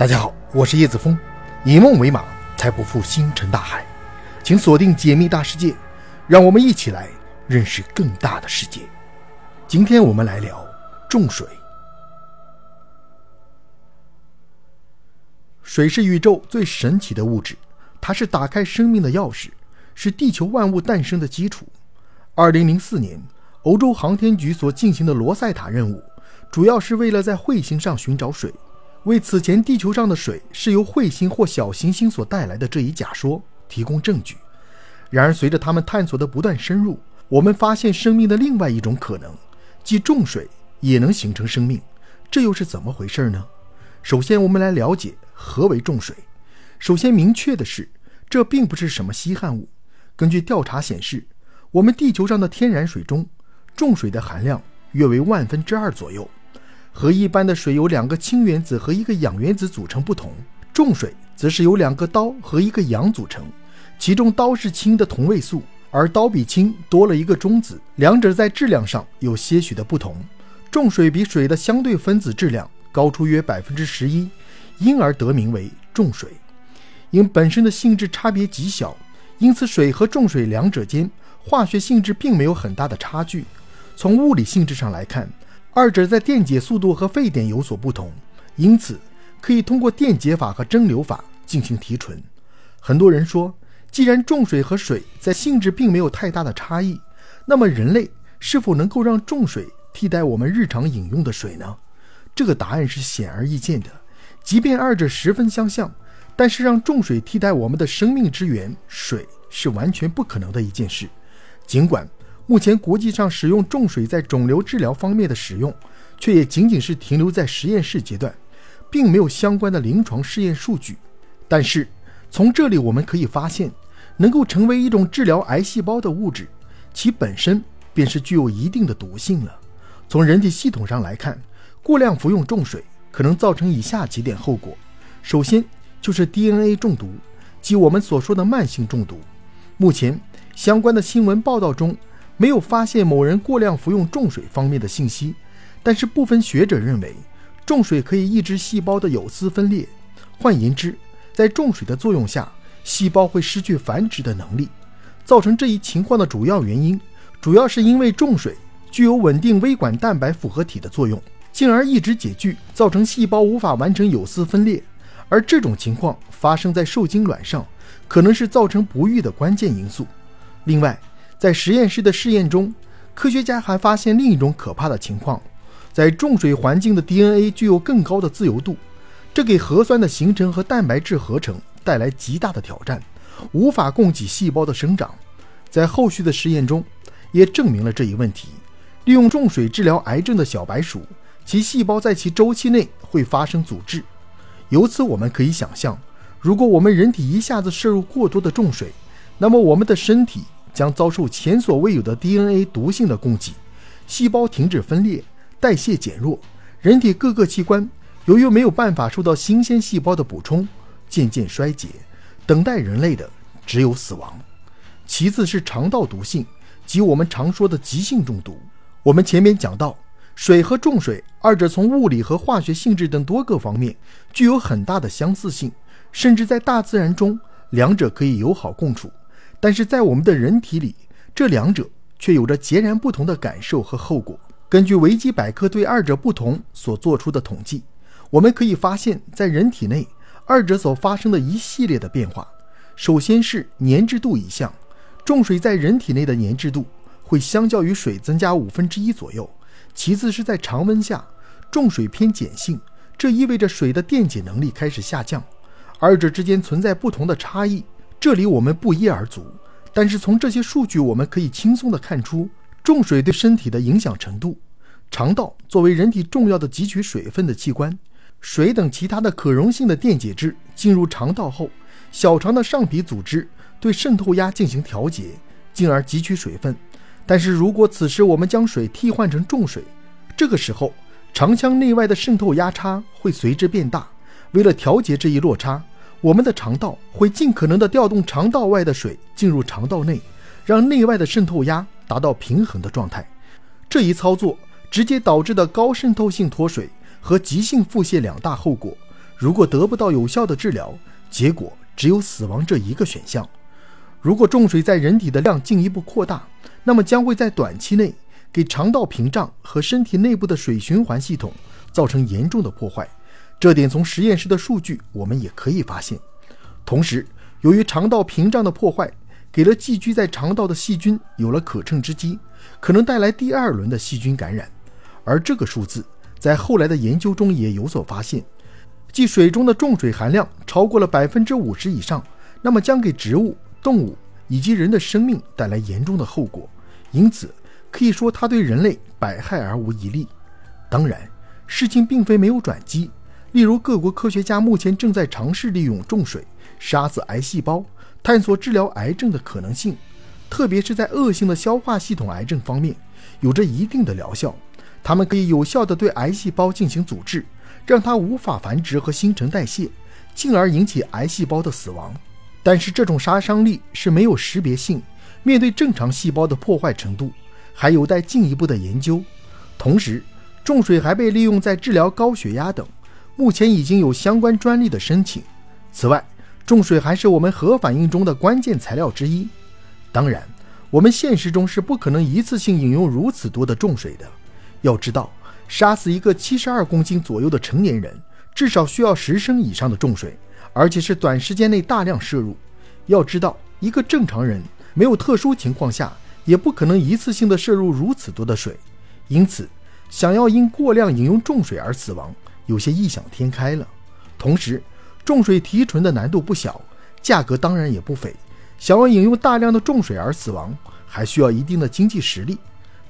大家好，我是叶子峰，以梦为马，才不负星辰大海。请锁定解密大世界，让我们一起来认识更大的世界。今天我们来聊重水。水是宇宙最神奇的物质，它是打开生命的钥匙，是地球万物诞生的基础。二零零四年，欧洲航天局所进行的罗塞塔任务，主要是为了在彗星上寻找水。为此前地球上的水是由彗星或小行星所带来的这一假说提供证据。然而，随着他们探索的不断深入，我们发现生命的另外一种可能，即重水也能形成生命。这又是怎么回事呢？首先，我们来了解何为重水。首先，明确的是，这并不是什么稀罕物。根据调查显示，我们地球上的天然水中，重水的含量约为万分之二左右。和一般的水由两个氢原子和一个氧原子组成不同，重水则是由两个氘和一个氧组成，其中氘是氢的同位素，而氘比氢多了一个中子，两者在质量上有些许的不同。重水比水的相对分子质量高出约百分之十一，因而得名为重水。因本身的性质差别极小，因此水和重水两者间化学性质并没有很大的差距。从物理性质上来看。二者在电解速度和沸点有所不同，因此可以通过电解法和蒸馏法进行提纯。很多人说，既然重水和水在性质并没有太大的差异，那么人类是否能够让重水替代我们日常饮用的水呢？这个答案是显而易见的。即便二者十分相像，但是让重水替代我们的生命之源水是完全不可能的一件事。尽管。目前国际上使用重水在肿瘤治疗方面的使用，却也仅仅是停留在实验室阶段，并没有相关的临床试验数据。但是从这里我们可以发现，能够成为一种治疗癌细胞的物质，其本身便是具有一定的毒性了。从人体系统上来看，过量服用重水可能造成以下几点后果：首先就是 DNA 中毒，即我们所说的慢性中毒。目前相关的新闻报道中。没有发现某人过量服用重水方面的信息，但是部分学者认为，重水可以抑制细胞的有丝分裂。换言之，在重水的作用下，细胞会失去繁殖的能力。造成这一情况的主要原因，主要是因为重水具有稳定微管蛋白复合体的作用，进而抑制解聚，造成细胞无法完成有丝分裂。而这种情况发生在受精卵上，可能是造成不育的关键因素。另外，在实验室的试验中，科学家还发现另一种可怕的情况：在重水环境的 DNA 具有更高的自由度，这给核酸的形成和蛋白质合成带来极大的挑战，无法供给细胞的生长。在后续的实验中，也证明了这一问题。利用重水治疗癌症的小白鼠，其细胞在其周期内会发生阻滞。由此我们可以想象，如果我们人体一下子摄入过多的重水，那么我们的身体。将遭受前所未有的 DNA 毒性的攻击，细胞停止分裂，代谢减弱，人体各个器官由于没有办法受到新鲜细胞的补充，渐渐衰竭，等待人类的只有死亡。其次是肠道毒性，即我们常说的急性中毒。我们前面讲到，水和重水二者从物理和化学性质等多个方面具有很大的相似性，甚至在大自然中，两者可以友好共处。但是在我们的人体里，这两者却有着截然不同的感受和后果。根据维基百科对二者不同所做出的统计，我们可以发现，在人体内，二者所发生的一系列的变化。首先是粘滞度一项，重水在人体内的粘滞度会相较于水增加五分之一左右。其次是在常温下，重水偏碱性，这意味着水的电解能力开始下降。二者之间存在不同的差异。这里我们不一而足，但是从这些数据，我们可以轻松地看出重水对身体的影响程度。肠道作为人体重要的汲取水分的器官，水等其他的可溶性的电解质进入肠道后，小肠的上皮组织对渗透压进行调节，进而汲取水分。但是如果此时我们将水替换成重水，这个时候肠腔内外的渗透压差会随之变大。为了调节这一落差，我们的肠道会尽可能地调动肠道外的水进入肠道内，让内外的渗透压达到平衡的状态。这一操作直接导致的高渗透性脱水和急性腹泻两大后果。如果得不到有效的治疗，结果只有死亡这一个选项。如果重水在人体的量进一步扩大，那么将会在短期内给肠道屏障和身体内部的水循环系统造成严重的破坏。这点从实验室的数据我们也可以发现。同时，由于肠道屏障的破坏，给了寄居在肠道的细菌有了可乘之机，可能带来第二轮的细菌感染。而这个数字在后来的研究中也有所发现，即水中的重水含量超过了百分之五十以上，那么将给植物、动物以及人的生命带来严重的后果。因此，可以说它对人类百害而无一利。当然，事情并非没有转机。例如，各国科学家目前正在尝试利用重水杀死癌细胞，探索治疗癌症的可能性，特别是在恶性的消化系统癌症方面，有着一定的疗效。它们可以有效地对癌细胞进行阻滞，让它无法繁殖和新陈代谢，进而引起癌细胞的死亡。但是，这种杀伤力是没有识别性，面对正常细胞的破坏程度还有待进一步的研究。同时，重水还被利用在治疗高血压等。目前已经有相关专利的申请。此外，重水还是我们核反应中的关键材料之一。当然，我们现实中是不可能一次性饮用如此多的重水的。要知道，杀死一个七十二公斤左右的成年人，至少需要十升以上的重水，而且是短时间内大量摄入。要知道，一个正常人没有特殊情况下，也不可能一次性的摄入如此多的水。因此，想要因过量饮用重水而死亡，有些异想天开了，同时重水提纯的难度不小，价格当然也不菲。想要饮用大量的重水而死亡，还需要一定的经济实力。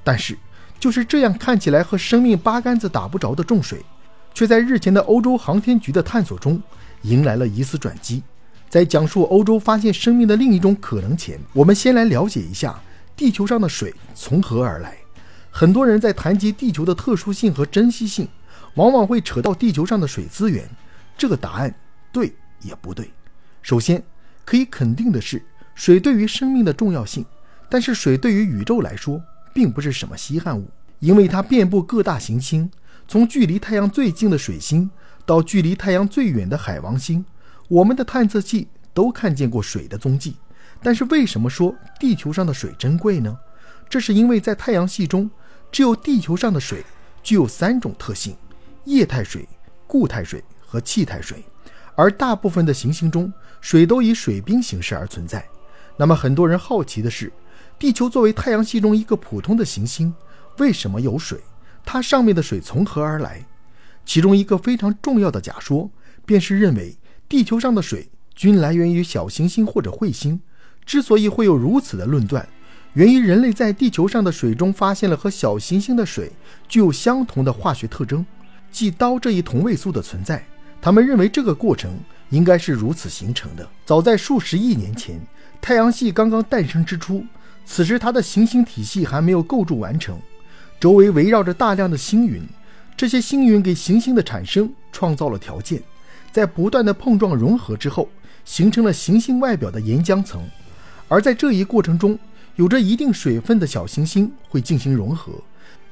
但是就是这样看起来和生命八竿子打不着的重水，却在日前的欧洲航天局的探索中迎来了一丝转机。在讲述欧洲发现生命的另一种可能前，我们先来了解一下地球上的水从何而来。很多人在谈及地球的特殊性和珍惜性。往往会扯到地球上的水资源，这个答案对也不对。首先，可以肯定的是，水对于生命的重要性。但是，水对于宇宙来说并不是什么稀罕物，因为它遍布各大行星，从距离太阳最近的水星到距离太阳最远的海王星，我们的探测器都看见过水的踪迹。但是，为什么说地球上的水珍贵呢？这是因为在太阳系中，只有地球上的水具有三种特性。液态水、固态水和气态水，而大部分的行星中，水都以水冰形式而存在。那么，很多人好奇的是，地球作为太阳系中一个普通的行星，为什么有水？它上面的水从何而来？其中一个非常重要的假说，便是认为地球上的水均来源于小行星或者彗星。之所以会有如此的论断，源于人类在地球上的水中发现了和小行星的水具有相同的化学特征。即氘这一同位素的存在，他们认为这个过程应该是如此形成的。早在数十亿年前，太阳系刚刚诞生之初，此时它的行星体系还没有构筑完成，周围围绕着大量的星云，这些星云给行星的产生创造了条件，在不断的碰撞融合之后，形成了行星外表的岩浆层。而在这一过程中，有着一定水分的小行星会进行融合，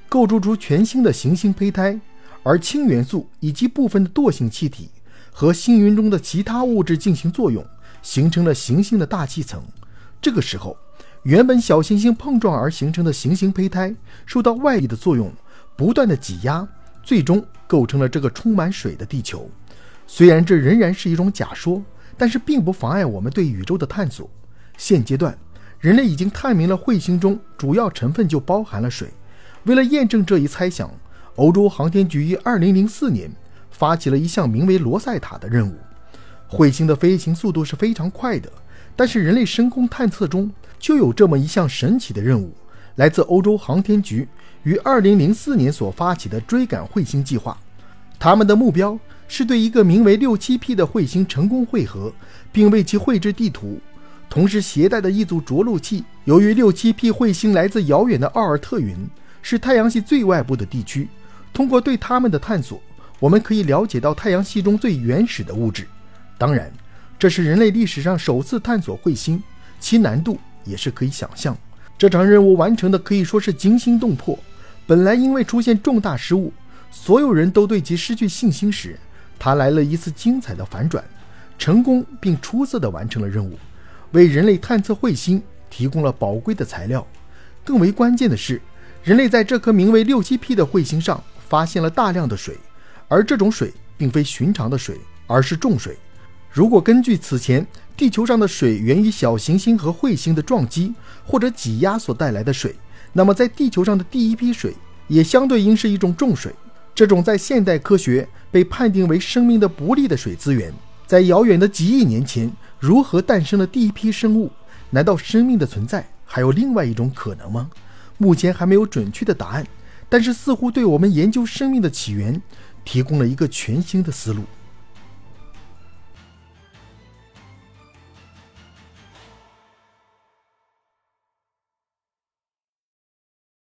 构筑出全新的行星胚胎。而氢元素以及部分的惰性气体和星云中的其他物质进行作用，形成了行星的大气层。这个时候，原本小行星碰撞而形成的行星胚胎受到外力的作用，不断的挤压，最终构成了这个充满水的地球。虽然这仍然是一种假说，但是并不妨碍我们对宇宙的探索。现阶段，人类已经探明了彗星中主要成分就包含了水。为了验证这一猜想，欧洲航天局于2004年发起了一项名为“罗塞塔”的任务。彗星的飞行速度是非常快的，但是人类深空探测中就有这么一项神奇的任务，来自欧洲航天局于2004年所发起的追赶彗星计划。他们的目标是对一个名为 67P 的彗星成功汇合，并为其绘制地图，同时携带的一组着陆器。由于 67P 彗星来自遥远的奥尔特云，是太阳系最外部的地区。通过对它们的探索，我们可以了解到太阳系中最原始的物质。当然，这是人类历史上首次探索彗星，其难度也是可以想象。这场任务完成的可以说是惊心动魄。本来因为出现重大失误，所有人都对其失去信心时，他来了一次精彩的反转，成功并出色地完成了任务，为人类探测彗星提供了宝贵的材料。更为关键的是，人类在这颗名为六七 P 的彗星上发现了大量的水，而这种水并非寻常的水，而是重水。如果根据此前地球上的水源于小行星和彗星的撞击或者挤压所带来的水，那么在地球上的第一批水也相对应是一种重水。这种在现代科学被判定为生命的不利的水资源，在遥远的几亿年前如何诞生了第一批生物？难道生命的存在还有另外一种可能吗？目前还没有准确的答案，但是似乎对我们研究生命的起源提供了一个全新的思路。